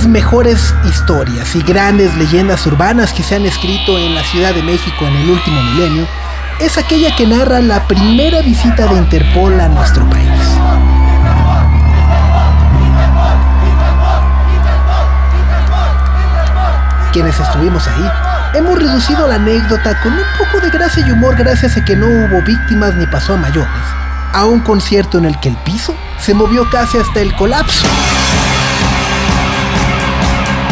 Las mejores historias y grandes leyendas urbanas que se han escrito en la Ciudad de México en el último milenio es aquella que narra la primera visita de Interpol a nuestro país. Quienes estuvimos ahí, hemos reducido la anécdota con un poco de gracia y humor gracias a que no hubo víctimas ni pasó a mayores, a un concierto en el que el piso se movió casi hasta el colapso.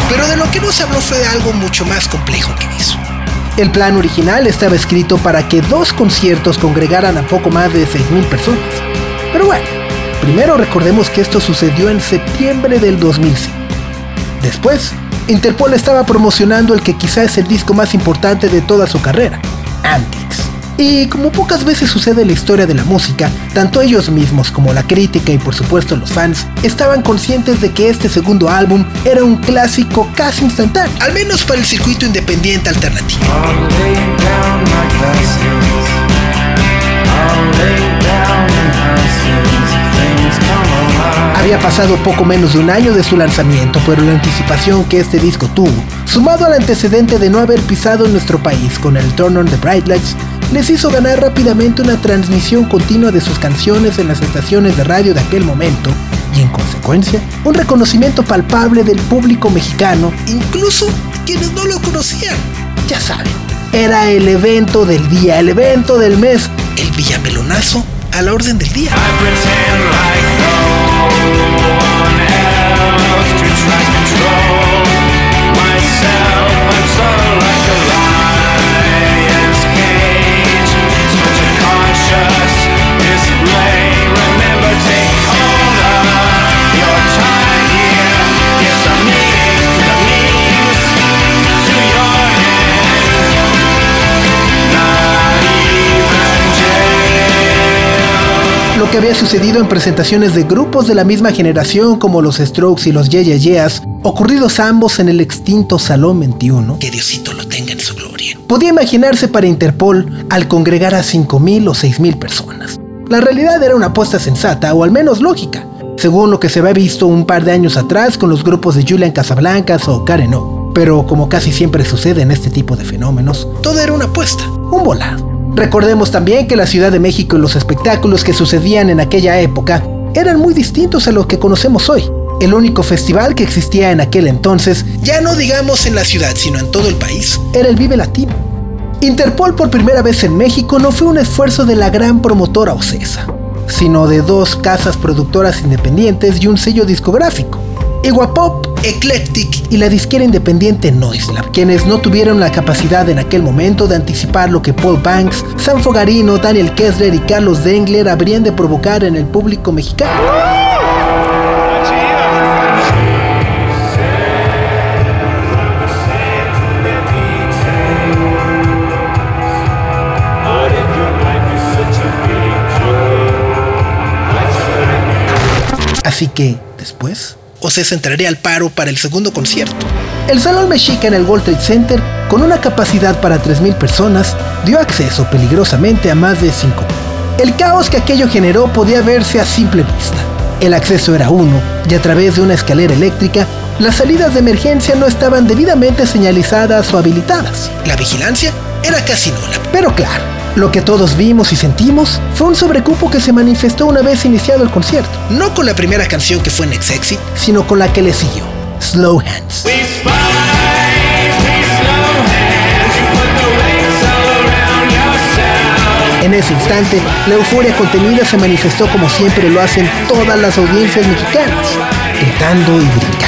Pero de lo que no se habló fue de algo mucho más complejo que eso. El plan original estaba escrito para que dos conciertos congregaran a poco más de 6.000 personas. Pero bueno, primero recordemos que esto sucedió en septiembre del 2005. Después, Interpol estaba promocionando el que quizá es el disco más importante de toda su carrera, Antics. Y como pocas veces sucede en la historia de la música, tanto ellos mismos como la crítica y por supuesto los fans estaban conscientes de que este segundo álbum era un clásico casi instantáneo, al menos para el circuito independiente alternativo. Había pasado poco menos de un año de su lanzamiento, pero la anticipación que este disco tuvo, sumado al antecedente de no haber pisado en nuestro país con el Turn on the Bright Lights, les hizo ganar rápidamente una transmisión continua de sus canciones en las estaciones de radio de aquel momento y en consecuencia un reconocimiento palpable del público mexicano, incluso quienes no lo conocían. Ya saben, era el evento del día, el evento del mes, el Villamelonazo a la orden del día. Lo que había sucedido en presentaciones de grupos de la misma generación como los Strokes y los Yeah Yeah Yeahs, ocurridos ambos en el extinto Salón 21, que Diosito lo tenga en su gloria, podía imaginarse para Interpol al congregar a 5.000 o 6.000 personas. La realidad era una apuesta sensata, o al menos lógica, según lo que se había visto un par de años atrás con los grupos de Julian Casablancas o Karen O. Pero como casi siempre sucede en este tipo de fenómenos, todo era una apuesta, un volado. Recordemos también que la Ciudad de México y los espectáculos que sucedían en aquella época eran muy distintos a lo que conocemos hoy. El único festival que existía en aquel entonces, ya no digamos en la ciudad, sino en todo el país, era el Vive Latino. Interpol por primera vez en México no fue un esfuerzo de la gran promotora Ocesa, sino de dos casas productoras independientes y un sello discográfico. Iguapop, Eclectic y la disquera independiente Noiselab, quienes no tuvieron la capacidad en aquel momento de anticipar lo que Paul Banks, Sam Fogarino, Daniel Kessler y Carlos Dengler habrían de provocar en el público mexicano. Así que, después, Ocesa entraría al paro para el segundo concierto. El Salón Mexica en el World Trade Center, con una capacidad para 3.000 personas, dio acceso peligrosamente a más de 5.000. El caos que aquello generó podía verse a simple vista. El acceso era uno, y a través de una escalera eléctrica, las salidas de emergencia no estaban debidamente señalizadas o habilitadas. La vigilancia era casi nula. Pero claro, lo que todos vimos y sentimos fue un sobrecupo que se manifestó una vez iniciado el concierto. No con la primera canción que fue Next Exit, sino con la que le siguió, Slow Hands. En ese instante, la euforia contenida se manifestó como siempre lo hacen todas las audiencias mexicanas, gritando y brincando.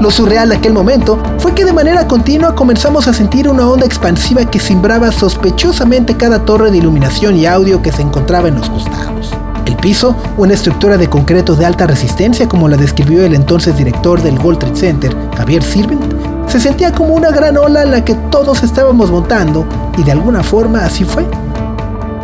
Lo surreal de aquel momento fue que de manera continua comenzamos a sentir una onda expansiva que cimbraba sospechosamente cada torre de iluminación y audio que se encontraba en los costados. El piso, una estructura de concreto de alta resistencia como la describió el entonces director del World Trade Center, Javier Sirvent, se sentía como una gran ola en la que todos estábamos montando y de alguna forma así fue.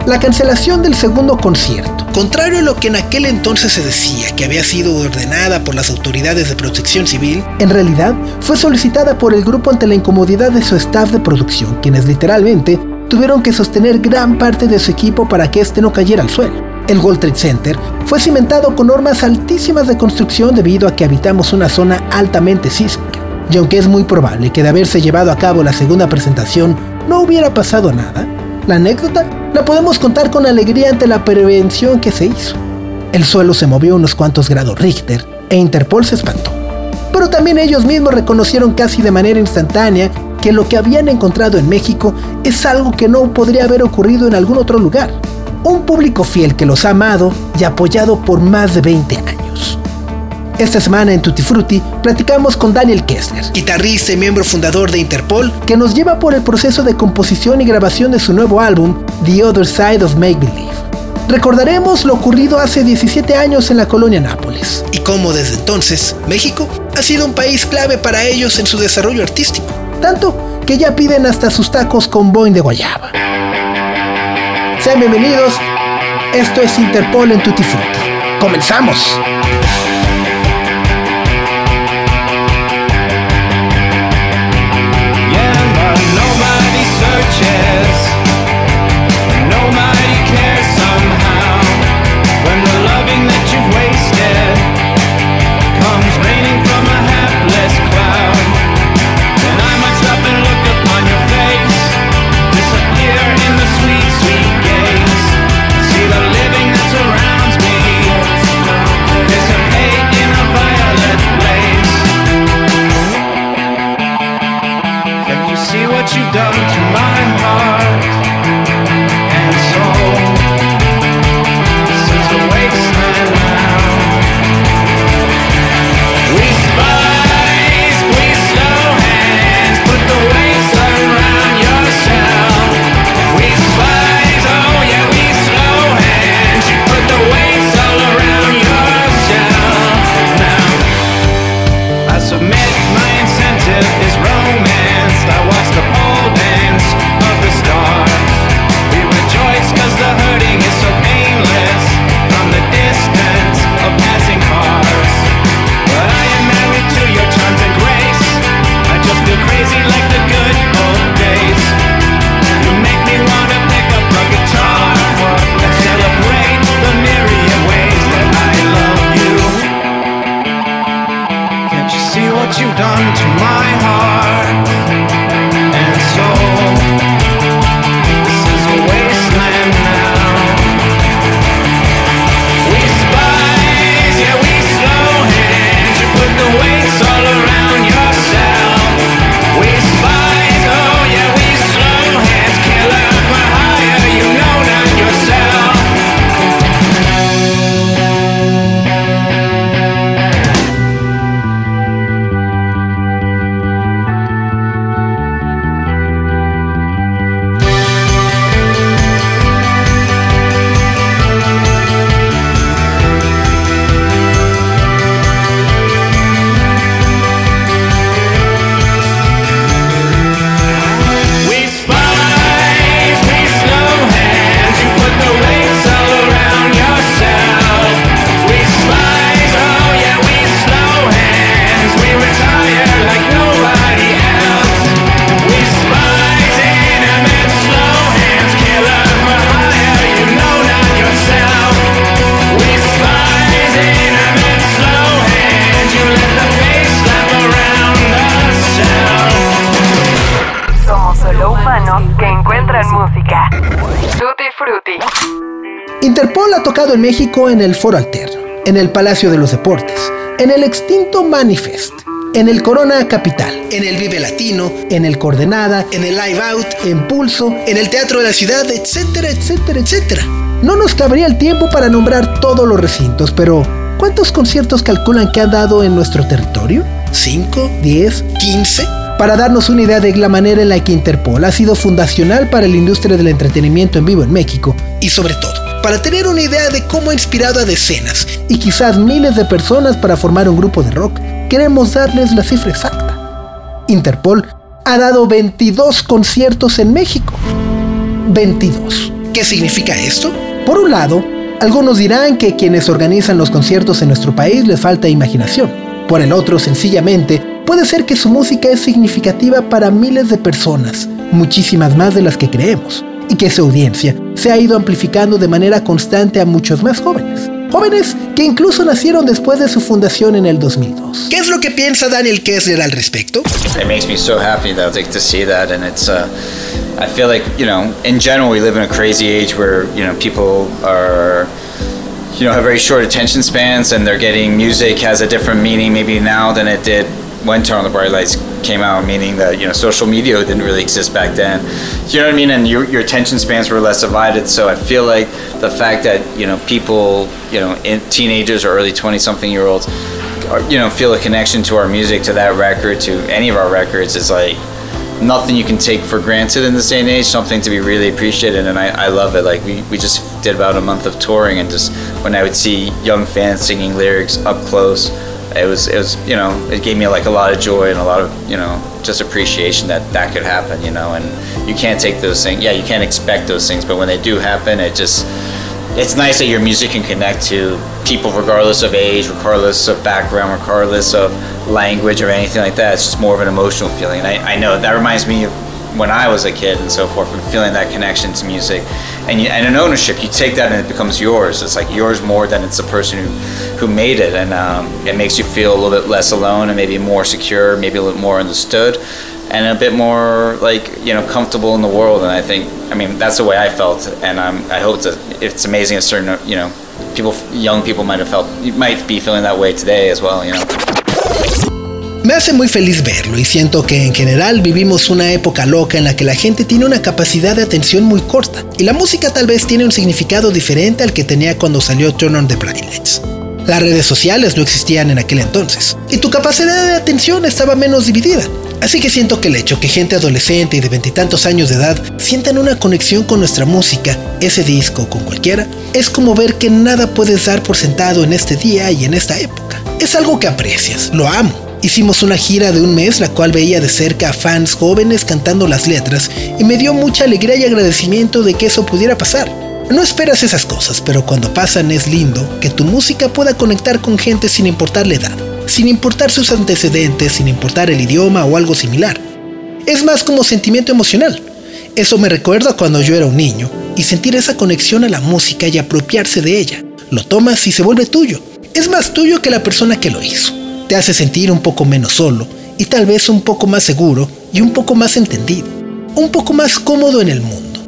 La cancelación del segundo concierto, contrario a lo que en aquel entonces se decía que había sido ordenada por las autoridades de protección civil, en realidad fue solicitada por el grupo ante la incomodidad de su staff de producción, quienes literalmente tuvieron que sostener gran parte de su equipo para que éste no cayera al suelo. El World Trade Center fue cimentado con normas altísimas de construcción debido a que habitamos una zona altamente sísmica. Y aunque es muy probable que de haberse llevado a cabo la segunda presentación no hubiera pasado nada, la anécdota la podemos contar con alegría ante la prevención que se hizo. El suelo se movió unos cuantos grados Richter e Interpol se espantó. Pero también ellos mismos reconocieron casi de manera instantánea que lo que habían encontrado en México es algo que no podría haber ocurrido en algún otro lugar. Un público fiel que los ha amado y apoyado por más de 20 años. Esta semana en Tutti Frutti platicamos con Daniel Kessler, guitarrista y miembro fundador de Interpol, que nos lleva por el proceso de composición y grabación de su nuevo álbum, The Other Side of Make Believe. Recordaremos lo ocurrido hace 17 años en la colonia Nápoles y cómo desde entonces México ha sido un país clave para ellos en su desarrollo artístico, tanto que ya piden hasta sus tacos con boing de guayaba. Sean bienvenidos, esto es Interpol en Tutti Frutti. ¡Comenzamos! El Foro Alterno, en el Palacio de los Deportes, en el extinto Manifest, en el Corona Capital, en el Vive Latino, en el Coordenada, en el Live Out, en Pulso, en el Teatro de la Ciudad, etcétera, etcétera, etcétera. No nos cabría el tiempo para nombrar todos los recintos, pero ¿cuántos conciertos calculan que han dado en nuestro territorio? ¿5? ¿10? ¿15? Para darnos una idea de la manera en la que Interpol ha sido fundacional para la industria del entretenimiento en vivo en México y sobre todo para tener una idea de cómo ha inspirado a decenas y quizás miles de personas para formar un grupo de rock, queremos darles la cifra exacta. Interpol ha dado 22 conciertos en México. 22. ¿Qué significa esto? Por un lado, algunos dirán que quienes organizan los conciertos en nuestro país les falta imaginación. Por el otro, sencillamente, puede ser que su música es significativa para miles de personas, muchísimas más de las que creemos, y que su audiencia se ha ido amplificando de manera constante a muchos más jóvenes. Jóvenes que incluso nacieron después de su fundación en el 2002. ¿Qué es lo que piensa Daniel Kessler al respecto? It makes me so happy that like, to see that and it's uh, I feel like, you know, in general we live in a crazy age where, you know, people are you know, have very short attention spans and they're getting music has a different meaning maybe now than it did when Turn on the Bright Lights came out, meaning that you know social media didn't really exist back then. You know what I mean? And your, your attention spans were less divided. So I feel like the fact that you know people, you know, in teenagers or early twenty something year olds, you know, feel a connection to our music, to that record, to any of our records is like nothing you can take for granted in this day and age. Something to be really appreciated, and I, I love it. Like we, we just did about a month of touring, and just when I would see young fans singing lyrics up close it was it was you know it gave me like a lot of joy and a lot of you know just appreciation that that could happen you know and you can't take those things yeah you can't expect those things but when they do happen it just it's nice that your music can connect to people regardless of age regardless of background regardless of language or anything like that. It's just more of an emotional feeling. And I, I know that reminds me of when I was a kid and so forth, and feeling that connection to music, and you, and an ownership, you take that and it becomes yours. It's like yours more than it's the person who, who made it, and um, it makes you feel a little bit less alone and maybe more secure, maybe a little more understood, and a bit more like you know comfortable in the world. And I think, I mean, that's the way I felt, and um, I hope that it's amazing. A certain you know people, young people might have felt, might be feeling that way today as well. You know. Me hace muy feliz verlo y siento que en general vivimos una época loca en la que la gente tiene una capacidad de atención muy corta y la música tal vez tiene un significado diferente al que tenía cuando salió Turn on the Bright Lights. Las redes sociales no existían en aquel entonces y tu capacidad de atención estaba menos dividida. Así que siento que el hecho que gente adolescente y de veintitantos años de edad sientan una conexión con nuestra música, ese disco o con cualquiera, es como ver que nada puedes dar por sentado en este día y en esta época. Es algo que aprecias, lo amo Hicimos una gira de un mes, la cual veía de cerca a fans jóvenes cantando las letras y me dio mucha alegría y agradecimiento de que eso pudiera pasar. No esperas esas cosas, pero cuando pasan es lindo que tu música pueda conectar con gente sin importar la edad, sin importar sus antecedentes, sin importar el idioma o algo similar. Es más como sentimiento emocional. Eso me recuerda cuando yo era un niño y sentir esa conexión a la música y apropiarse de ella. Lo tomas y se vuelve tuyo. Es más tuyo que la persona que lo hizo te hace sentir un poco menos solo y tal vez un poco más seguro y un poco más entendido, un poco más cómodo en el mundo.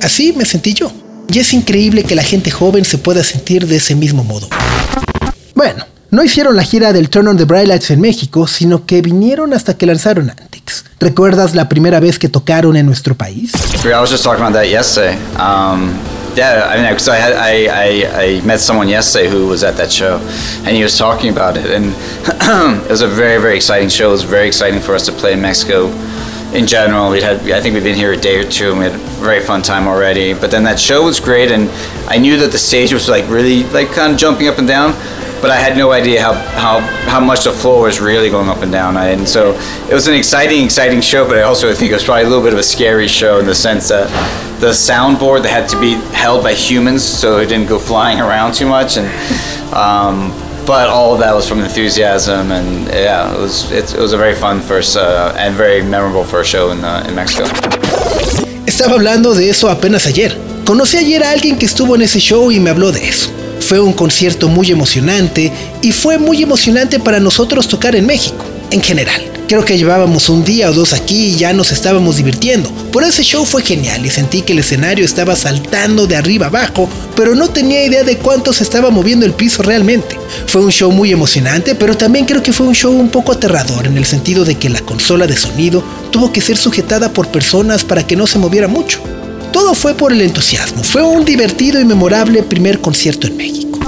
Así me sentí yo. Y es increíble que la gente joven se pueda sentir de ese mismo modo. Bueno, no hicieron la gira del Turn on the Bright Lights en México, sino que vinieron hasta que lanzaron Antics. ¿Recuerdas la primera vez que tocaron en nuestro país? Yeah, I mean, because I, I, I, I, met someone yesterday who was at that show, and he was talking about it, and it was a very, very exciting show. It was very exciting for us to play in Mexico. In general, we had, I think we've been here a day or two, and we had a very fun time already. But then that show was great, and I knew that the stage was like really, like kind of jumping up and down but I had no idea how, how, how much the floor was really going up and down. And so it was an exciting, exciting show, but I also think it was probably a little bit of a scary show in the sense that the soundboard that had to be held by humans so it didn't go flying around too much. And um, but all of that was from enthusiasm, and yeah, it was it, it was a very fun first uh, and very memorable first show in, uh, in Mexico. Estaba hablando de eso apenas ayer. Conocí ayer a alguien que estuvo en ese show y me habló de eso. Fue un concierto muy emocionante y fue muy emocionante para nosotros tocar en México, en general. Creo que llevábamos un día o dos aquí y ya nos estábamos divirtiendo. Por ese show fue genial y sentí que el escenario estaba saltando de arriba abajo, pero no tenía idea de cuánto se estaba moviendo el piso realmente. Fue un show muy emocionante, pero también creo que fue un show un poco aterrador en el sentido de que la consola de sonido tuvo que ser sujetada por personas para que no se moviera mucho. Todo fue por el entusiasmo. Fue un divertido y memorable primer concierto en México.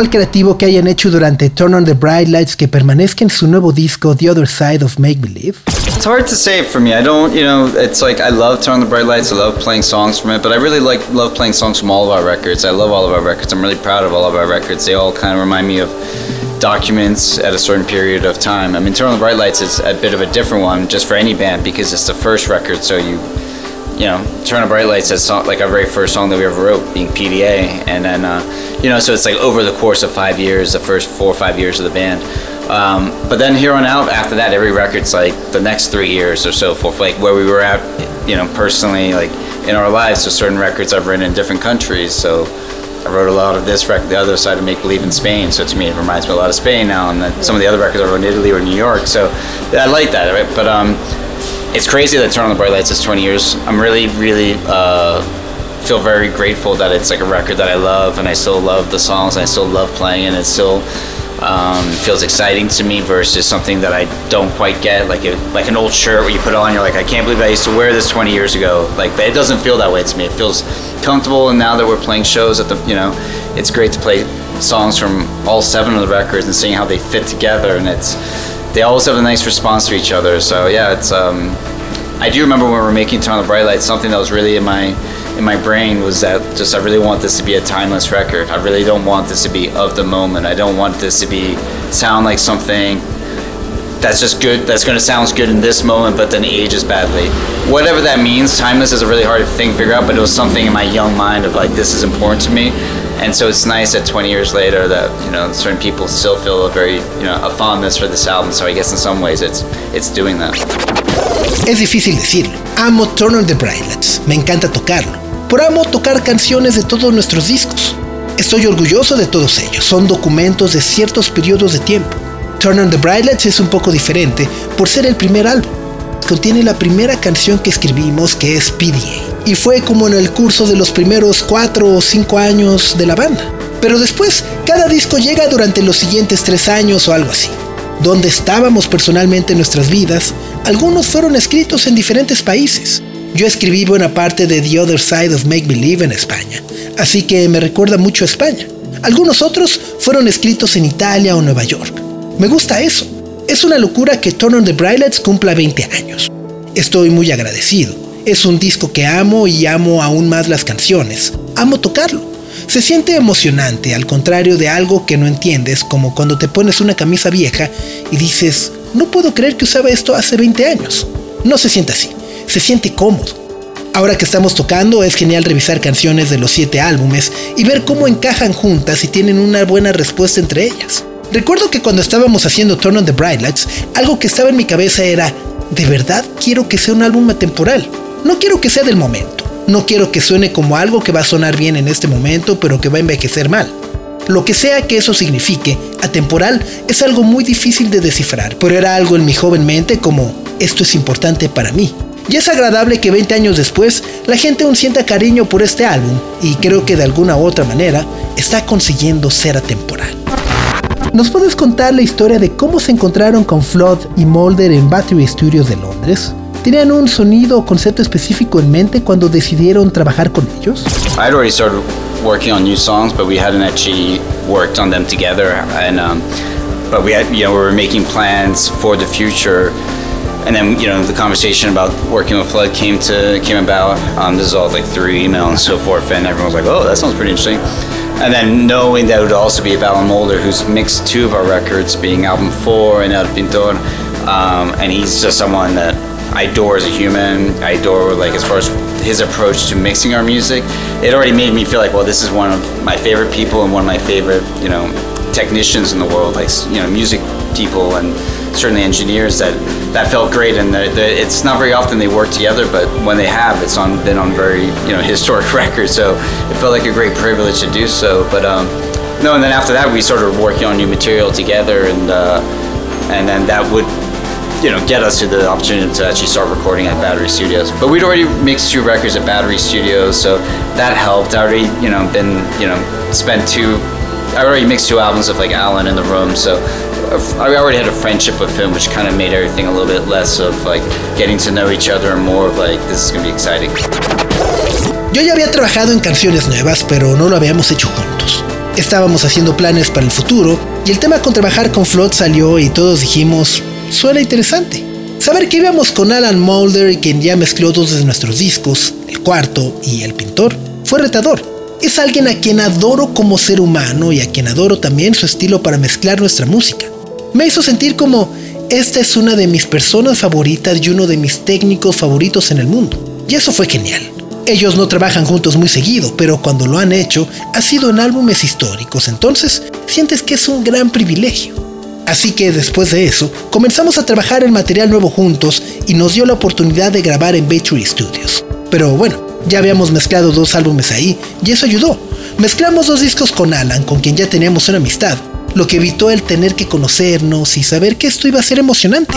¿Existe creativo que hayan hecho durante Turn on the Bright Lights que permanezca en su nuevo disco The Other Side of Make Believe? It's hard to say for me. I don't, you know, it's like I love Turn on the Bright Lights. I love playing songs from it, but I really like love playing songs from all of our records. I love all of our records. I'm really proud of all of our records. They all kind of remind me of documents at a certain period of time. I mean, Turn on the Bright Lights is a bit of a different one just for any band because it's the first record, so you you know, Turn on Bright Lights is like our very first song that we ever wrote, being PDA, and then uh, you know, so it's like over the course of five years, the first four or five years of the band. Um, but then here on out, after that, every record's like the next three years or so forth, like where we were at, you know, personally, like in our lives. So certain records I've written in different countries. So I wrote a lot of this record, the other side of Make Believe in Spain. So to me, it reminds me a lot of Spain now. And then some of the other records I wrote in Italy or New York. So I like that, right? But um, it's crazy that Turn on the Bright Lights is 20 years. I'm really, really uh, feel very grateful that it's like a record that I love, and I still love the songs, and I still love playing, and it still um, feels exciting to me versus something that I don't quite get, like a, like an old shirt where you put on, you're like, I can't believe I used to wear this 20 years ago. Like it doesn't feel that way to me. It feels comfortable, and now that we're playing shows at the, you know, it's great to play songs from all seven of the records and seeing how they fit together, and it's they always have a nice response to each other. So yeah, it's. Um, I do remember when we were making Turn on the Bright Lights, something that was really in my in my brain was that just I really want this to be a timeless record. I really don't want this to be of the moment. I don't want this to be sound like something that's just good. That's going to sound good in this moment, but then ages badly. Whatever that means, timeless is a really hard thing to figure out. But it was something in my young mind of like this is important to me and so it's nice that 20 years later that you know certain people still feel a very you know a fondness for this album. So i guess in some ways it's it's doing that. Es difícil decirlo. Amo turn on the lights. Me encanta tocarlo. Por amo tocar canciones de todos nuestros discos. Estoy orgulloso de todos ellos. Son documentos de ciertos periodos de tiempo. Turn on the lights es un poco diferente por ser el primer álbum contiene la primera canción que escribimos que es PDA y fue como en el curso de los primeros cuatro o cinco años de la banda. Pero después, cada disco llega durante los siguientes tres años o algo así. Donde estábamos personalmente en nuestras vidas, algunos fueron escritos en diferentes países. Yo escribí buena parte de The Other Side of Make Believe en España, así que me recuerda mucho a España. Algunos otros fueron escritos en Italia o Nueva York. Me gusta eso. Es una locura que Turn on the Brightlets cumpla 20 años. Estoy muy agradecido es un disco que amo y amo aún más las canciones. Amo tocarlo. Se siente emocionante, al contrario de algo que no entiendes, como cuando te pones una camisa vieja y dices, no puedo creer que usaba esto hace 20 años. No se siente así, se siente cómodo. Ahora que estamos tocando, es genial revisar canciones de los siete álbumes y ver cómo encajan juntas y tienen una buena respuesta entre ellas. Recuerdo que cuando estábamos haciendo Turn on the Bright Lights, algo que estaba en mi cabeza era, de verdad quiero que sea un álbum atemporal. No quiero que sea del momento. No quiero que suene como algo que va a sonar bien en este momento, pero que va a envejecer mal. Lo que sea que eso signifique, atemporal, es algo muy difícil de descifrar, pero era algo en mi joven mente como, esto es importante para mí. Y es agradable que 20 años después la gente aún sienta cariño por este álbum y creo que de alguna u otra manera está consiguiendo ser atemporal. ¿Nos puedes contar la historia de cómo se encontraron con Flood y Mulder en Battery Studios de Londres? ¿Tenían un sonido o concepto específico en mente cuando decidieron trabajar con ellos? I'd already started working on new songs, but we hadn't actually worked on them together. And um, but we had, you know, we were making plans for the future. And then, you know, the conversation about working with Flood came to came about. Um, this is all like through email and so forth, and everyone was like, "Oh, that sounds pretty interesting." And then knowing that it would also be Alan Mulder, who's mixed two of our records, being album four and El Pintor, um, and he's just someone that I adore as a human. I adore like as far as his approach to mixing our music. It already made me feel like, well, this is one of my favorite people and one of my favorite, you know, technicians in the world, like you know, music people and certainly engineers. That that felt great, and the, the, it's not very often they work together, but when they have, it's on been on very you know historic records. So it felt like a great privilege to do so. But um, no, and then after that, we started working on new material together, and uh, and then that would you know, get us to the opportunity to actually start recording at Battery Studios. But we'd already mixed two records at Battery Studios, so that helped. I already, you know, been, you know, spent two. I already mixed two albums of like Alan in the room, so I already had a friendship with him, which kind of made everything a little bit less of like getting to know each other and more of like this is gonna be exciting. Yo ya había trabajado en canciones nuevas, pero no lo habíamos hecho juntos. Estábamos haciendo planes para el futuro y el tema con trabajar con Flood salió y todos dijimos, suena interesante. Saber que íbamos con Alan Mulder, quien ya mezcló dos de nuestros discos, El Cuarto y El Pintor, fue retador. Es alguien a quien adoro como ser humano y a quien adoro también su estilo para mezclar nuestra música. Me hizo sentir como, esta es una de mis personas favoritas y uno de mis técnicos favoritos en el mundo. Y eso fue genial. Ellos no trabajan juntos muy seguido, pero cuando lo han hecho, ha sido en álbumes históricos, entonces sientes que es un gran privilegio. Así que después de eso, comenzamos a trabajar el material nuevo juntos y nos dio la oportunidad de grabar en Battery Studios. Pero bueno, ya habíamos mezclado dos álbumes ahí y eso ayudó. Mezclamos dos discos con Alan, con quien ya teníamos una amistad, lo que evitó el tener que conocernos y saber que esto iba a ser emocionante.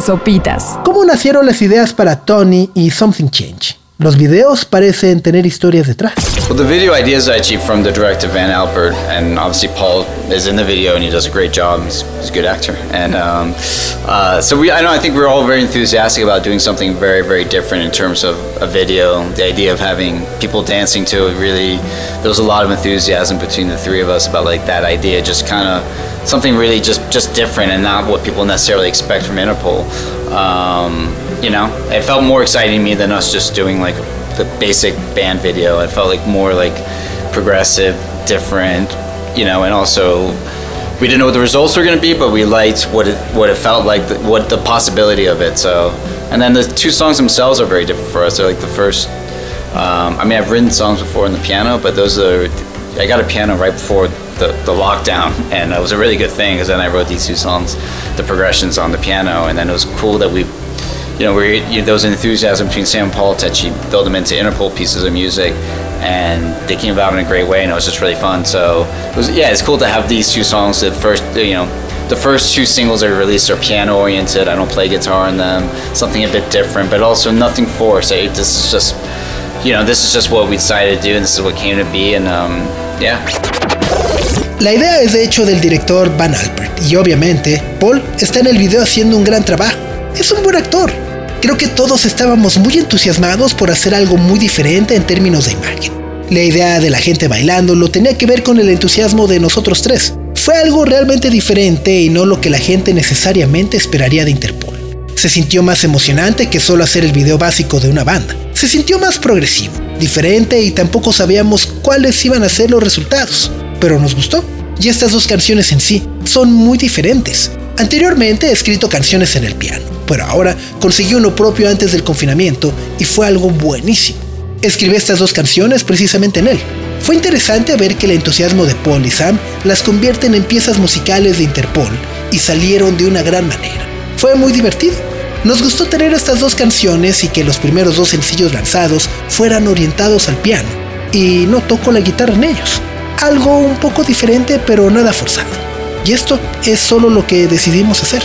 Con sopitas. ¿Cómo nacieron las ideas para Tony y Something Change? Los videos parecen tener historias detrás. Well, the video ideas I achieved from the director Van Alpert, and obviously Paul is in the video and he does a great job. He's, he's a good actor, and um, uh, so we, I know, I think we're all very enthusiastic about doing something very, very different in terms of a video. The idea of having people dancing to it really, there was a lot of enthusiasm between the three of us about like that idea, just kind of something really just just different and not what people necessarily expect from Interpol. Um, you know, it felt more exciting to me than us just doing like the basic band video. It felt like more like progressive, different, you know, and also we didn't know what the results were going to be, but we liked what it what it felt like, what the possibility of it. So, and then the two songs themselves are very different for us. They're like the first Um, I mean, I've written songs before on the piano, but those are I got a piano right before the, the lockdown, and it was a really good thing because then I wrote these two songs, the progressions on the piano, and then it was cool that we, you know, we you know, those enthusiasm between Sam and Paul Techi built them into Interpol pieces of music, and they came about in a great way, and it was just really fun. So it was, yeah, it's cool to have these two songs. The first, you know, the first two singles I released are piano oriented. I don't play guitar in them. Something a bit different, but also nothing forced. I, this is just, you know, this is just what we decided to do, and this is what came to be, and um, yeah. La idea es de hecho del director Van Alpert y obviamente Paul está en el video haciendo un gran trabajo. Es un buen actor. Creo que todos estábamos muy entusiasmados por hacer algo muy diferente en términos de imagen. La idea de la gente bailando lo tenía que ver con el entusiasmo de nosotros tres. Fue algo realmente diferente y no lo que la gente necesariamente esperaría de Interpol. Se sintió más emocionante que solo hacer el video básico de una banda. Se sintió más progresivo, diferente y tampoco sabíamos cuáles iban a ser los resultados. Pero nos gustó. Y estas dos canciones en sí son muy diferentes. Anteriormente he escrito canciones en el piano, pero ahora conseguí uno propio antes del confinamiento y fue algo buenísimo. Escribí estas dos canciones precisamente en él. Fue interesante ver que el entusiasmo de Paul y Sam las convierten en piezas musicales de Interpol y salieron de una gran manera. Fue muy divertido. Nos gustó tener estas dos canciones y que los primeros dos sencillos lanzados fueran orientados al piano, y no toco la guitarra en ellos. Algo un poco diferente pero nada forzado. Y esto es solo lo que decidimos hacer.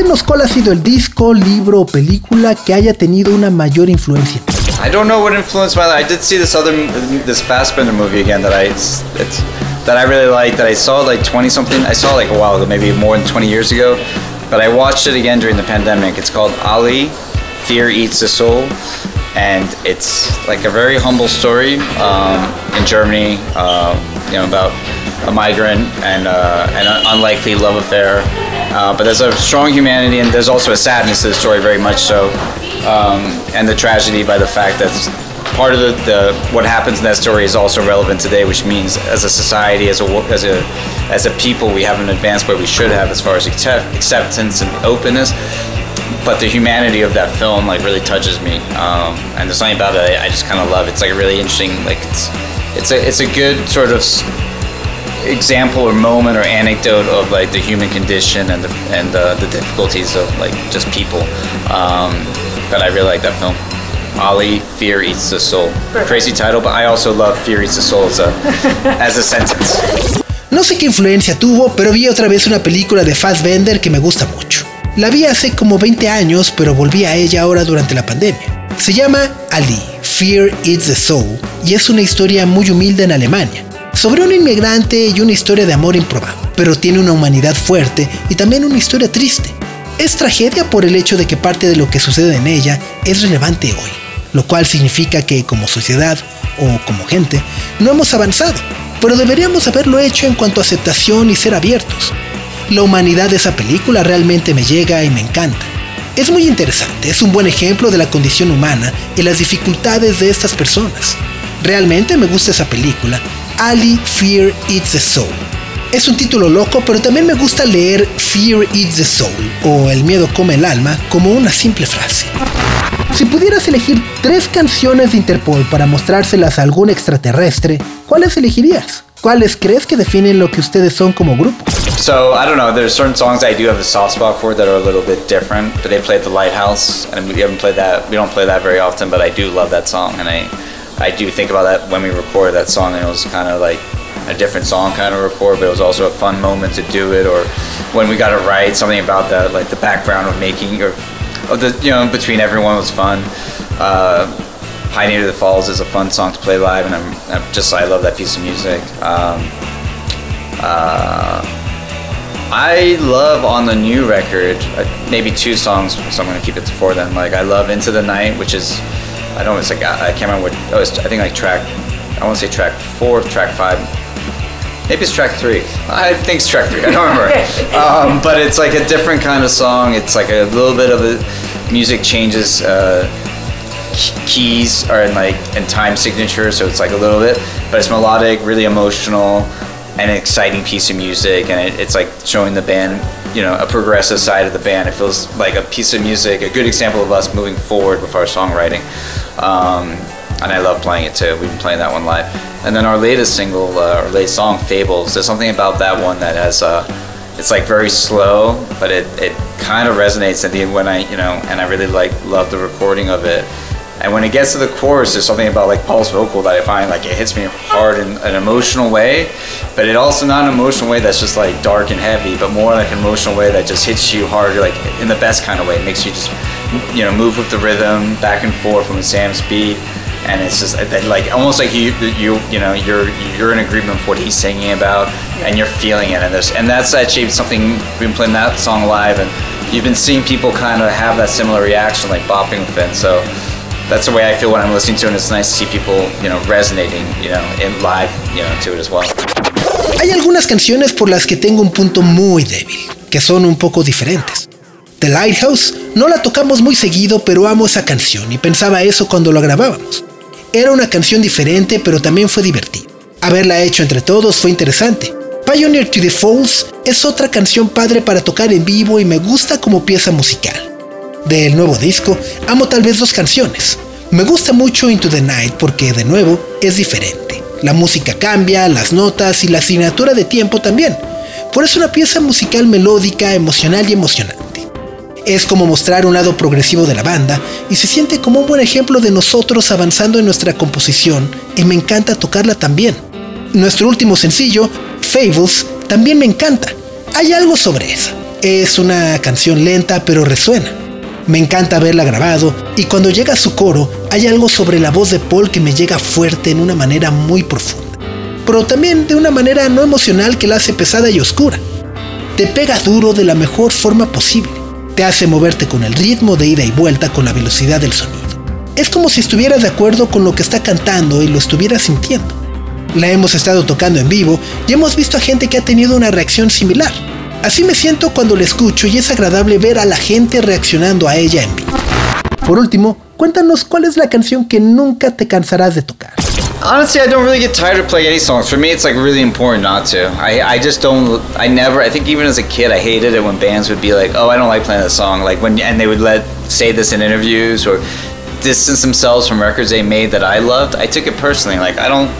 Compártenos cuál ha sido el disco, libro o película que haya tenido una mayor influencia. I don't know what influenced my life. I did see this other this Fassbender movie again that I it's, that I really liked that I saw like 20 something. I saw like a while ago, maybe more than 20 years ago. But I watched it again during the pandemic. It's called Ali, Fear Eats the Soul, and it's like a very humble story um, in Germany. Uh, you know about a migrant and uh, an unlikely love affair. Uh, but there's a strong humanity and there's also a sadness to the story, very much so, um, and the tragedy by the fact that part of the, the, what happens in that story is also relevant today, which means as a society, as a as a as a people, we haven't advanced where we should have as far as accept, acceptance and openness. But the humanity of that film like really touches me, um, and there's something about it I, I just kind of love. It's like a really interesting, like it's it's a it's a good sort of example or moment or anecdote of like the human condition and the and the, the difficulties of like just people. Um, but I really like that film. Ali, Fear Eats the Soul. Crazy title, but I also love Fear Eats the Soul as a, as a sentence. No sé qué influencia tuvo, pero vi otra vez una película de Fassbender que me gusta mucho. La vi hace como 20 años, pero volví a ella ahora durante la pandemia. Se llama Ali, Fear Eats the Soul, y es una historia muy humilde en Alemania, sobre un inmigrante y una historia de amor improbable, pero tiene una humanidad fuerte y también una historia triste. Es tragedia por el hecho de que parte de lo que sucede en ella es relevante hoy, lo cual significa que como sociedad o como gente no hemos avanzado, pero deberíamos haberlo hecho en cuanto a aceptación y ser abiertos. La humanidad de esa película realmente me llega y me encanta. Es muy interesante, es un buen ejemplo de la condición humana y las dificultades de estas personas. Realmente me gusta esa película, Ali Fear Eats the Soul. Es un título loco, pero también me gusta leer Fear Eats the Soul o El miedo come el alma como una simple frase. Si pudieras elegir tres canciones de Interpol para mostrárselas a algún extraterrestre, ¿cuáles elegirías? ¿Cuáles crees que definen lo que ustedes son como grupo? So I don't know. There's certain songs I do have a soft spot for that are a little bit different. But they played the Lighthouse, and we haven't played that. We don't play that very often, but I do love that song, and I, I do think about that when we recorded that song, and it was kind of like a different song kind of record, but it was also a fun moment to do it. Or when we got it right, something about that, like the background of making or the you know between everyone was fun. Uh, Pioneer of the Falls is a fun song to play live, and I'm, I'm just I love that piece of music. Um, uh, I love on the new record uh, maybe two songs, so I'm gonna keep it to four. Then like I love Into the Night, which is I don't know it's like I can't remember what oh it's, I think like track I want to say track four, track five. Maybe it's track three. I think it's track three. I don't remember. um, but it's like a different kind of song. It's like a little bit of a music changes. Uh, keys are in like in time signature, so it's like a little bit, but it's melodic, really emotional, and an exciting piece of music, and it, it's like showing the band, you know, a progressive side of the band. It feels like a piece of music, a good example of us moving forward with our songwriting. Um, and I love playing it too. We've been playing that one live. And then our latest single, uh, our latest song, Fables. There's something about that one that has, uh, it's like very slow, but it, it kind of resonates at the end when I, you know, and I really like love the recording of it. And when it gets to the chorus, there's something about like Paul's vocal that I find like it hits me hard in an emotional way, but it also not an emotional way that's just like dark and heavy, but more like an emotional way that just hits you hard, like in the best kind of way. It makes you just, you know, move with the rhythm back and forth from Sam's beat, and it's just like almost like you, you, you know, you're you're in agreement with what he's singing about, and you're feeling it, and there's and that's actually something we've been playing that song live, and you've been seeing people kind of have that similar reaction, like bopping with it, so that's the way I feel when I'm listening to it. And it's nice to see people, you know, resonating, you know, in live, you know, to it as well. Hay algunas canciones por las que tengo un punto muy débil, que son un poco diferentes. The Lighthouse no la tocamos muy seguido, pero amo esa canción y pensaba eso cuando lo grabábamos. Era una canción diferente, pero también fue divertida. Haberla hecho entre todos fue interesante. Pioneer to the Falls es otra canción padre para tocar en vivo y me gusta como pieza musical del nuevo disco, amo tal vez dos canciones. Me gusta mucho Into the Night porque de nuevo es diferente. La música cambia, las notas y la asignatura de tiempo también. Por eso una pieza musical melódica, emocional y emocionante. Es como mostrar un lado progresivo de la banda y se siente como un buen ejemplo de nosotros avanzando en nuestra composición y me encanta tocarla también. Nuestro último sencillo, Fables, también me encanta. Hay algo sobre esa Es una canción lenta pero resuena. Me encanta haberla grabado y cuando llega su coro hay algo sobre la voz de Paul que me llega fuerte en una manera muy profunda, pero también de una manera no emocional que la hace pesada y oscura. Te pega duro de la mejor forma posible, te hace moverte con el ritmo de ida y vuelta con la velocidad del sonido. Es como si estuvieras de acuerdo con lo que está cantando y lo estuvieras sintiendo. La hemos estado tocando en vivo y hemos visto a gente que ha tenido una reacción similar. Así me siento cuando la escucho y es agradable ver a la gente reaccionando a ella en vivo. Por último, cuéntanos cuál es la canción que nunca te cansarás de tocar. Honestly, I don't really get tired of playing any songs. For me, it's like really important not to. I, I just don't. I never. I think even as a kid, I hated it when bands would be like, "Oh, I don't like playing that song." Like when and they would let say this in interviews or distance themselves from records they made that I loved. I took it personally. Like I don't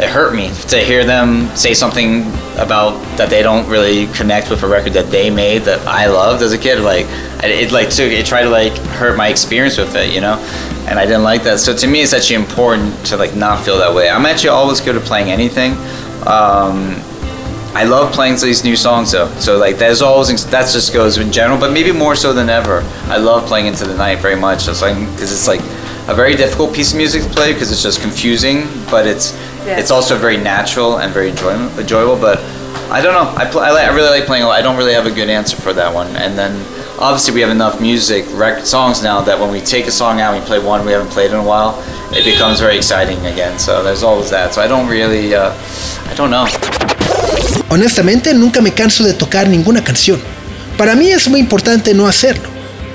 it hurt me to hear them say something about that they don't really connect with a record that they made that I loved as a kid. Like it, like took it tried to like hurt my experience with it, you know, and I didn't like that. So to me, it's actually important to like not feel that way. I'm actually always good at playing anything. Um, I love playing these new songs though. So like there's always that just goes in general, but maybe more so than ever. I love playing into the night very much. It's like because it's like a very difficult piece of music to play because it's just confusing, but it's yeah. it's also very natural and very enjoyable. enjoyable but I don't know. I, play, I, like, I really like playing. I don't really have a good answer for that one. And then obviously we have enough music, record songs now that when we take a song out, and we play one we haven't played in a while, it becomes very exciting again. So there's always that. So I don't really, uh, I don't know. Honestamente, nunca me canso de tocar ninguna canción. Para mí es muy importante no hacerlo.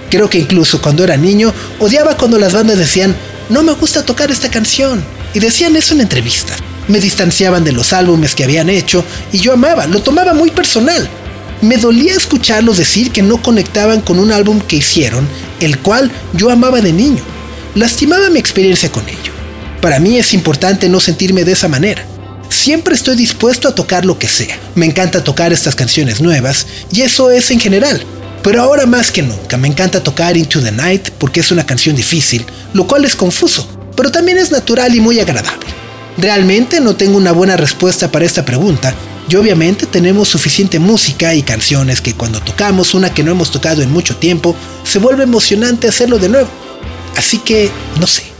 Creo que incluso cuando era niño odiaba cuando las bandas decían, no me gusta tocar esta canción, y decían eso en entrevistas. Me distanciaban de los álbumes que habían hecho y yo amaba, lo tomaba muy personal. Me dolía escucharlos decir que no conectaban con un álbum que hicieron, el cual yo amaba de niño. Lastimaba mi experiencia con ello. Para mí es importante no sentirme de esa manera. Siempre estoy dispuesto a tocar lo que sea. Me encanta tocar estas canciones nuevas y eso es en general. Pero ahora más que nunca me encanta tocar Into the Night porque es una canción difícil, lo cual es confuso pero también es natural y muy agradable. Realmente no tengo una buena respuesta para esta pregunta, y obviamente tenemos suficiente música y canciones que cuando tocamos una que no hemos tocado en mucho tiempo, se vuelve emocionante hacerlo de nuevo. Así que, no sé.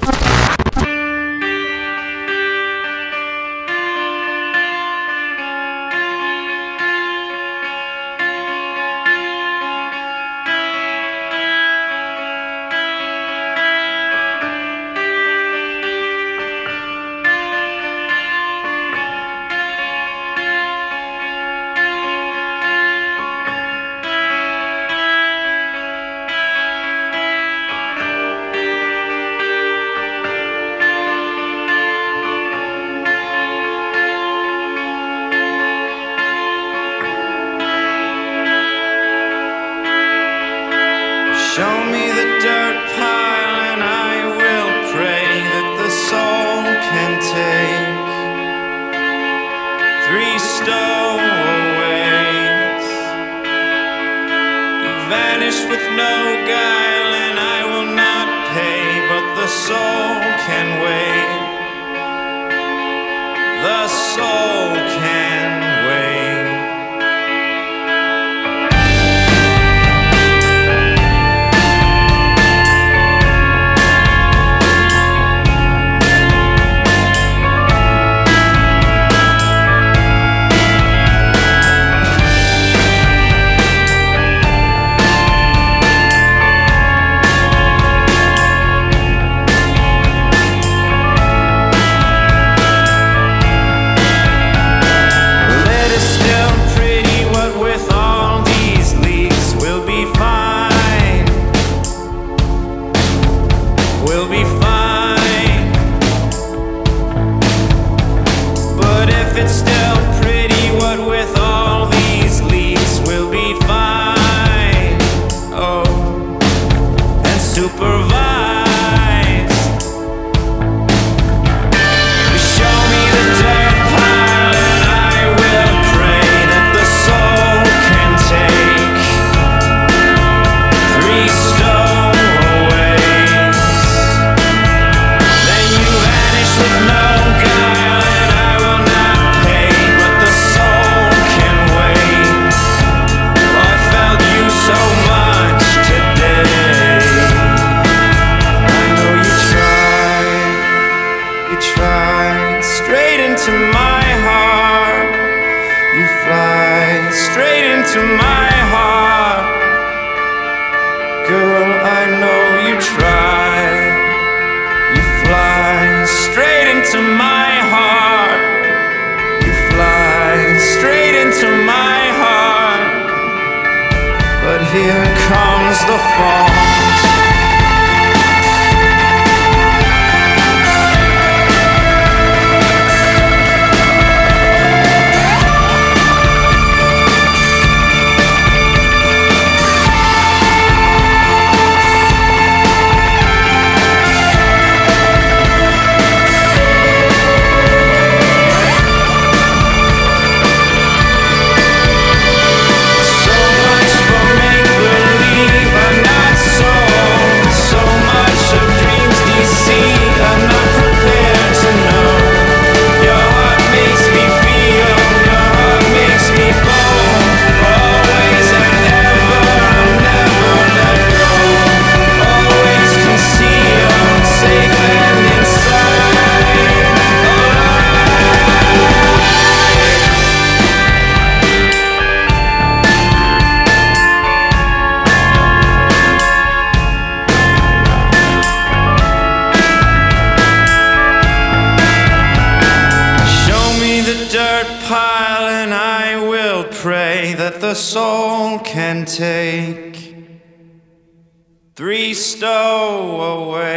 Three stowaways.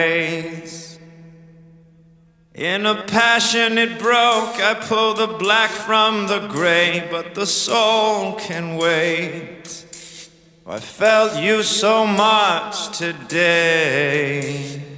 In a passion it broke, I pulled the black from the gray, but the soul can wait. I felt you so much today.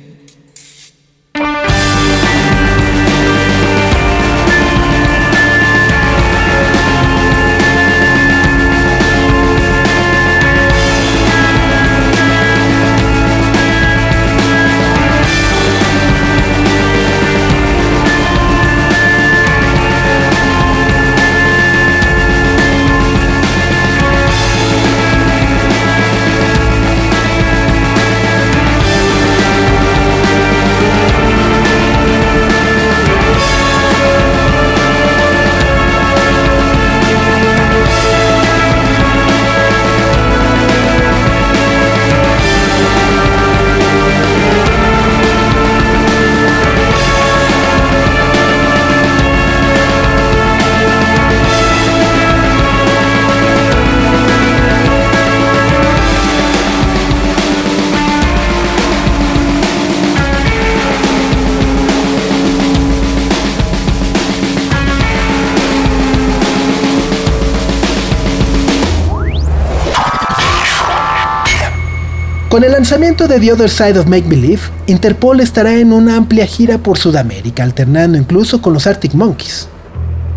Con el lanzamiento de The Other Side of Make Believe, Interpol estará en una amplia gira por Sudamérica, alternando incluso con los Arctic Monkeys.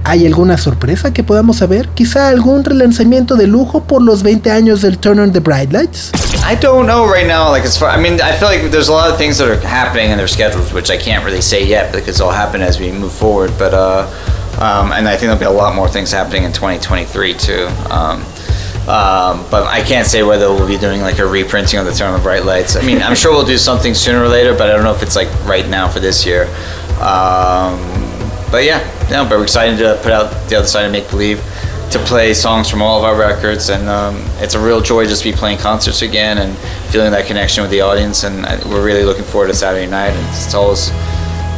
¿Hay alguna sorpresa que podamos saber? ¿Quizá algún relanzamiento de lujo por los 20 años del Turn on the Bright Lights? I don't know right now. Like as far, I mean, I feel like there's a lot of things that are happening in their schedules, which I can't really say yet because it'll happen as we move forward. But uh, um, and I think there'll be a lot more things happening in 2023 too. Um, Um, but I can't say whether we'll be doing like a reprinting of the Turn of Bright Lights. I mean, I'm sure we'll do something sooner or later, but I don't know if it's like right now for this year. Um, but yeah, yeah, but we're excited to put out the other side of Make Believe, to play songs from all of our records, and um, it's a real joy just to be playing concerts again and feeling that connection with the audience. And we're really looking forward to Saturday night. And it's always,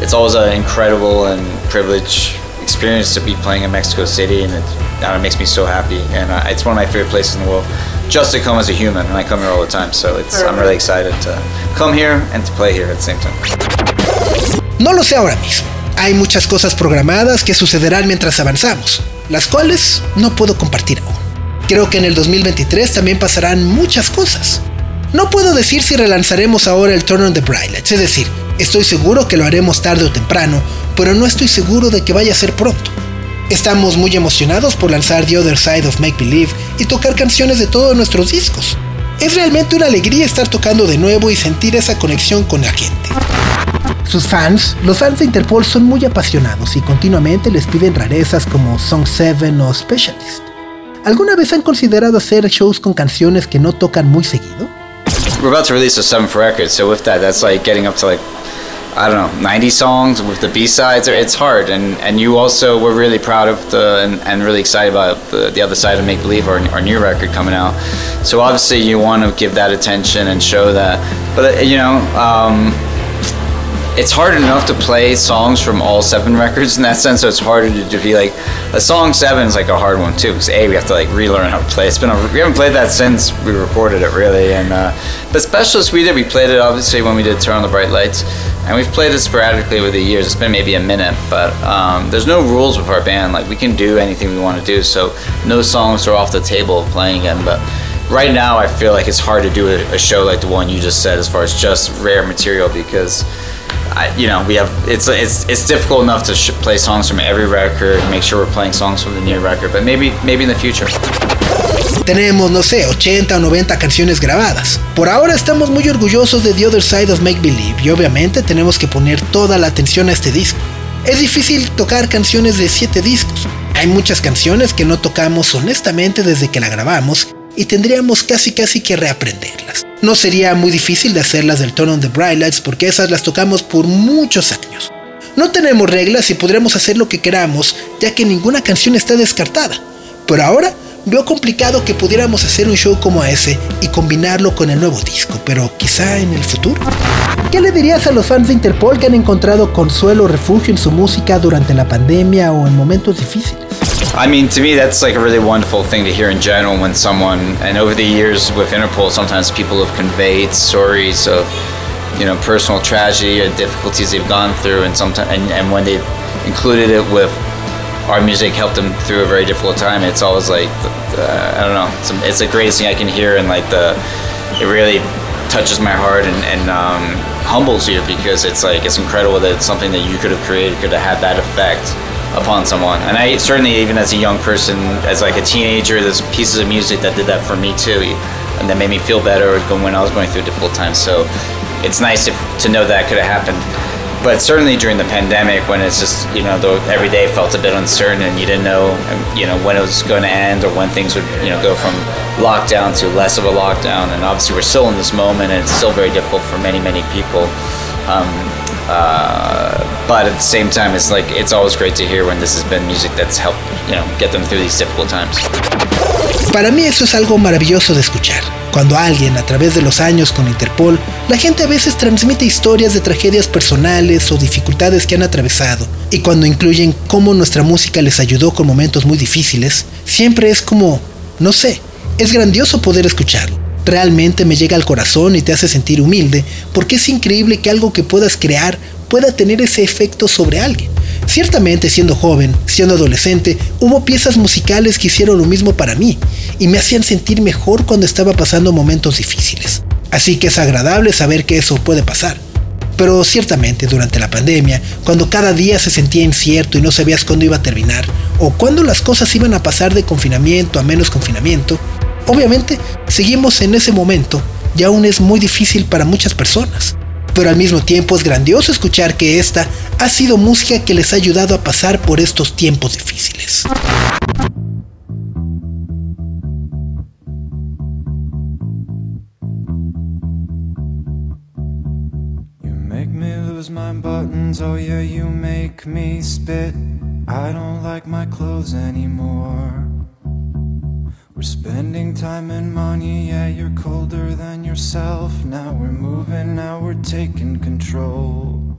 it's always an incredible and privileged experience to be playing in Mexico City, and it, it makes me so happy. And uh, it's one of my favorite places in the world, just to come as a human. And I come here all the time, so it's, I'm really excited to come here and to play here at the same time. No lo sé ahora mismo. Hay muchas cosas programadas que sucederán mientras avanzamos, las cuales no puedo compartir aún. Creo que en el 2023 también pasarán muchas cosas. No puedo decir si relanzaremos ahora el Turn on the Bright es decir, estoy seguro que lo haremos tarde o temprano, pero no estoy seguro de que vaya a ser pronto. Estamos muy emocionados por lanzar The Other Side of Make Believe y tocar canciones de todos nuestros discos. Es realmente una alegría estar tocando de nuevo y sentir esa conexión con la gente. Sus fans, los fans de Interpol son muy apasionados y continuamente les piden rarezas como Song 7 o Specialist. ¿Alguna vez han considerado hacer shows con canciones que no tocan muy seguido? We're about to release a seventh record, so with that, that's like getting up to like I don't know, 90 songs with the B-sides. It's hard, and and you also we're really proud of the and, and really excited about the, the other side of Make Believe, our, our new record coming out. So obviously you want to give that attention and show that, but you know. Um, it's hard enough to play songs from all seven records in that sense. So it's harder to, to be like a song seven is like a hard one too because a we have to like relearn how to play. It's been a, we haven't played that since we recorded it really. And uh, but Specialist we did we played it obviously when we did Turn on the Bright Lights, and we've played it sporadically over the years. It's been maybe a minute, but um, there's no rules with our band. Like we can do anything we want to do. So no songs are off the table of playing again, but right now I feel like it's hard to do a, a, show like the one you just said as far as just rare material because I, you know we have it's it's it's difficult enough to sh- play songs from every record make sure we're playing songs from the new record but maybe maybe in the future Tenemos, no sé, 80 o 90 canciones grabadas. Por ahora estamos muy orgullosos de The Other Side of Make Believe y obviamente tenemos que poner toda la atención a este disco. Es difícil tocar canciones de 7 discos. Hay muchas canciones que no tocamos honestamente desde que la grabamos y tendríamos casi casi que reaprenderlas. No sería muy difícil de hacerlas del on the Bright Lights porque esas las tocamos por muchos años. No tenemos reglas y podremos hacer lo que queramos ya que ninguna canción está descartada. Pero ahora veo complicado que pudiéramos hacer un show como ese y combinarlo con el nuevo disco, pero quizá en el futuro. ¿Qué le dirías a los fans de Interpol que han encontrado consuelo o refugio en su música durante la pandemia o en momentos difíciles? I mean, to me, that's like a really wonderful thing to hear in general when someone, and over the years with Interpol, sometimes people have conveyed stories of, you know, personal tragedy or difficulties they've gone through, and sometimes, and, and when they've included it with our music, helped them through a very difficult time. It's always like, uh, I don't know, it's, it's the greatest thing I can hear, and like the, it really touches my heart and, and um, humbles you because it's like it's incredible that it's something that you could have created could have had that effect upon someone. And I certainly, even as a young person, as like a teenager, there's pieces of music that did that for me too, and that made me feel better when I was going through difficult time. So it's nice to, to know that could have happened. But certainly during the pandemic, when it's just you know the, every day felt a bit uncertain, and you didn't know you know when it was going to end or when things would you know go from lockdown to less of a lockdown. And obviously, we're still in this moment, and it's still very difficult for many many people. Um, uh, but at the same time, it's like it's always great to hear when this has been music that's helped you know get them through these difficult times. Para mí eso es algo maravilloso de escuchar. Cuando alguien, a través de los años con Interpol, la gente a veces transmite historias de tragedias personales o dificultades que han atravesado, y cuando incluyen cómo nuestra música les ayudó con momentos muy difíciles, siempre es como, no sé, es grandioso poder escucharlo realmente me llega al corazón y te hace sentir humilde, porque es increíble que algo que puedas crear pueda tener ese efecto sobre alguien. Ciertamente siendo joven, siendo adolescente, hubo piezas musicales que hicieron lo mismo para mí y me hacían sentir mejor cuando estaba pasando momentos difíciles. Así que es agradable saber que eso puede pasar. Pero ciertamente durante la pandemia, cuando cada día se sentía incierto y no sabías cuándo iba a terminar, o cuándo las cosas iban a pasar de confinamiento a menos confinamiento, Obviamente, seguimos en ese momento y aún es muy difícil para muchas personas. Pero al mismo tiempo es grandioso escuchar que esta ha sido música que les ha ayudado a pasar por estos tiempos difíciles. We're spending time and money, yeah, you're colder than yourself. Now we're moving, now we're taking control.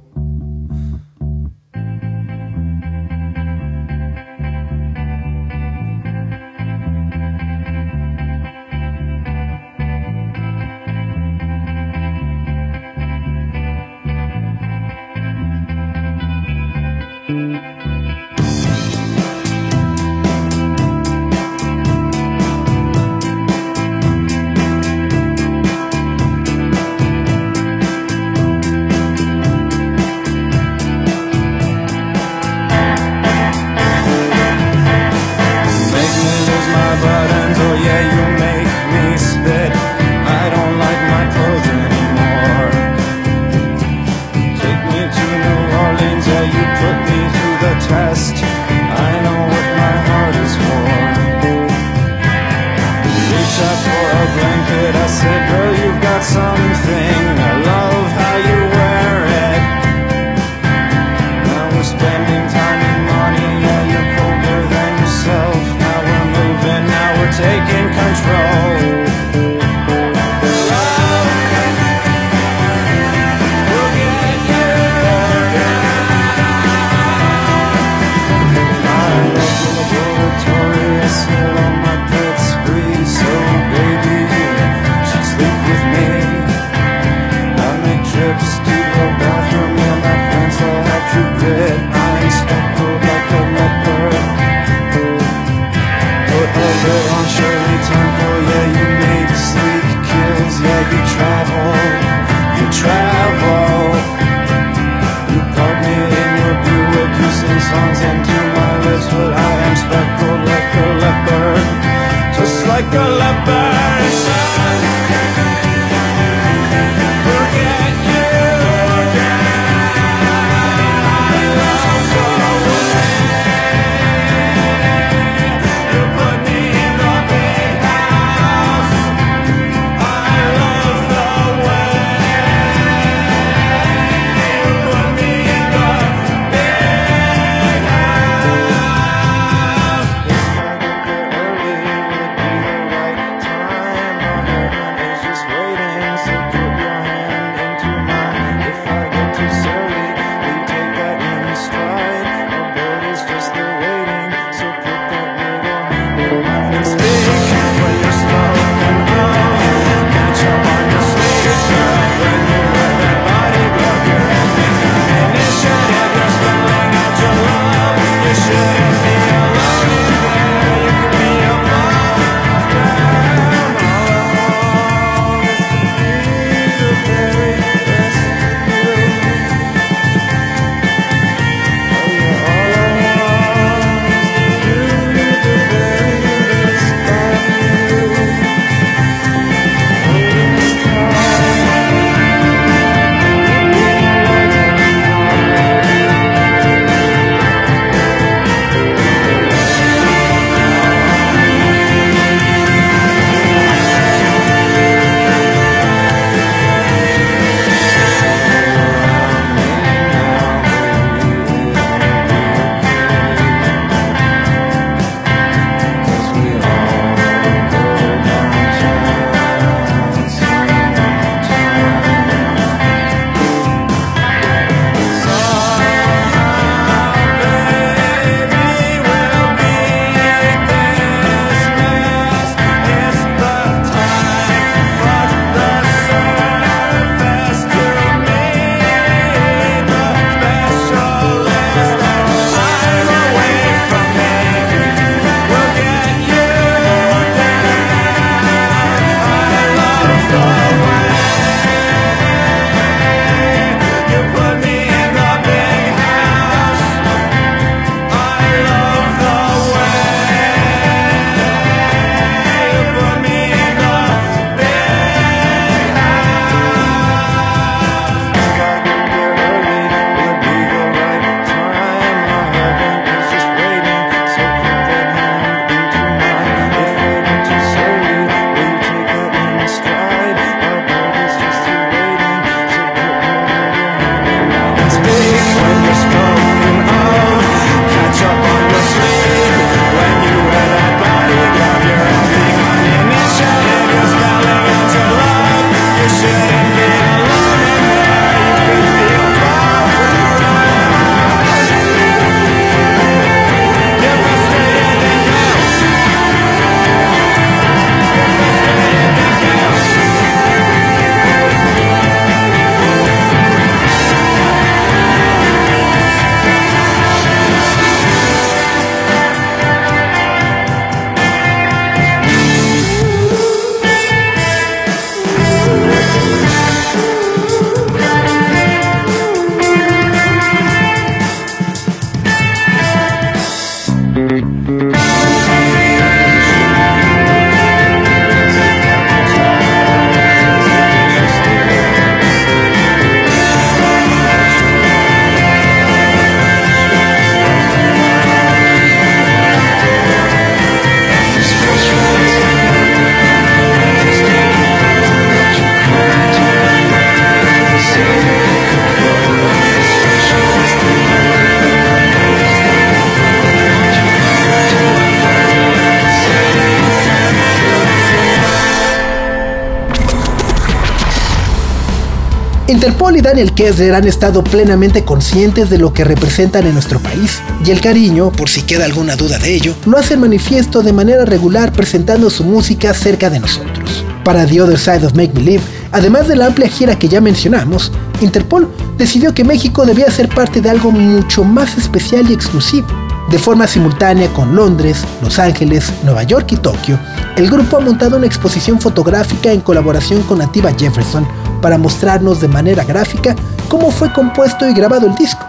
Daniel Kessler han estado plenamente conscientes de lo que representan en nuestro país, y el cariño, por si queda alguna duda de ello, lo hacen manifiesto de manera regular presentando su música cerca de nosotros. Para The Other Side of Make Believe, además de la amplia gira que ya mencionamos, Interpol decidió que México debía ser parte de algo mucho más especial y exclusivo. De forma simultánea con Londres, Los Ángeles, Nueva York y Tokio, el grupo ha montado una exposición fotográfica en colaboración con Nativa Jefferson para mostrarnos de manera gráfica cómo fue compuesto y grabado el disco.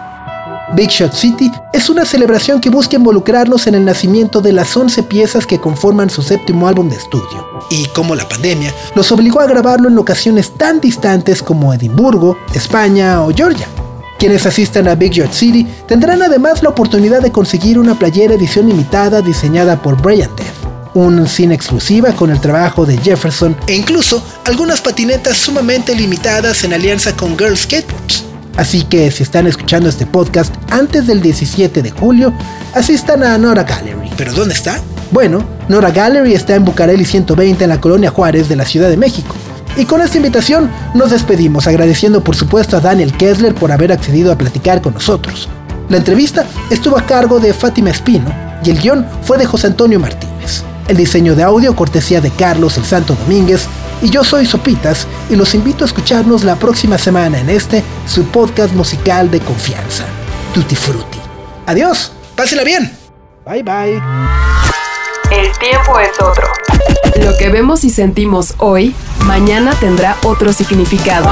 Big Shot City es una celebración que busca involucrarnos en el nacimiento de las 11 piezas que conforman su séptimo álbum de estudio, y como la pandemia los obligó a grabarlo en locaciones tan distantes como Edimburgo, España o Georgia. Quienes asistan a Big Shot City tendrán además la oportunidad de conseguir una playera edición limitada diseñada por Brian Death, un cine exclusiva con el trabajo de Jefferson e incluso algunas patinetas sumamente limitadas en alianza con Girl Skateboards. Así que si están escuchando este podcast antes del 17 de julio, asistan a Nora Gallery. ¿Pero dónde está? Bueno, Nora Gallery está en Bucareli 120 en la colonia Juárez de la Ciudad de México. Y con esta invitación nos despedimos agradeciendo por supuesto a Daniel Kessler por haber accedido a platicar con nosotros. La entrevista estuvo a cargo de Fátima Espino y el guion fue de José Antonio Martínez. El diseño de audio cortesía de Carlos el Santo Domínguez y yo soy Sopitas y los invito a escucharnos la próxima semana en este, su podcast musical de confianza, Tutti Frutti. Adiós, pásela bien. Bye bye. El tiempo es otro. Lo que vemos y sentimos hoy, mañana tendrá otro significado.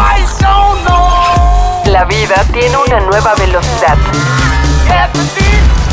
La vida tiene una nueva velocidad.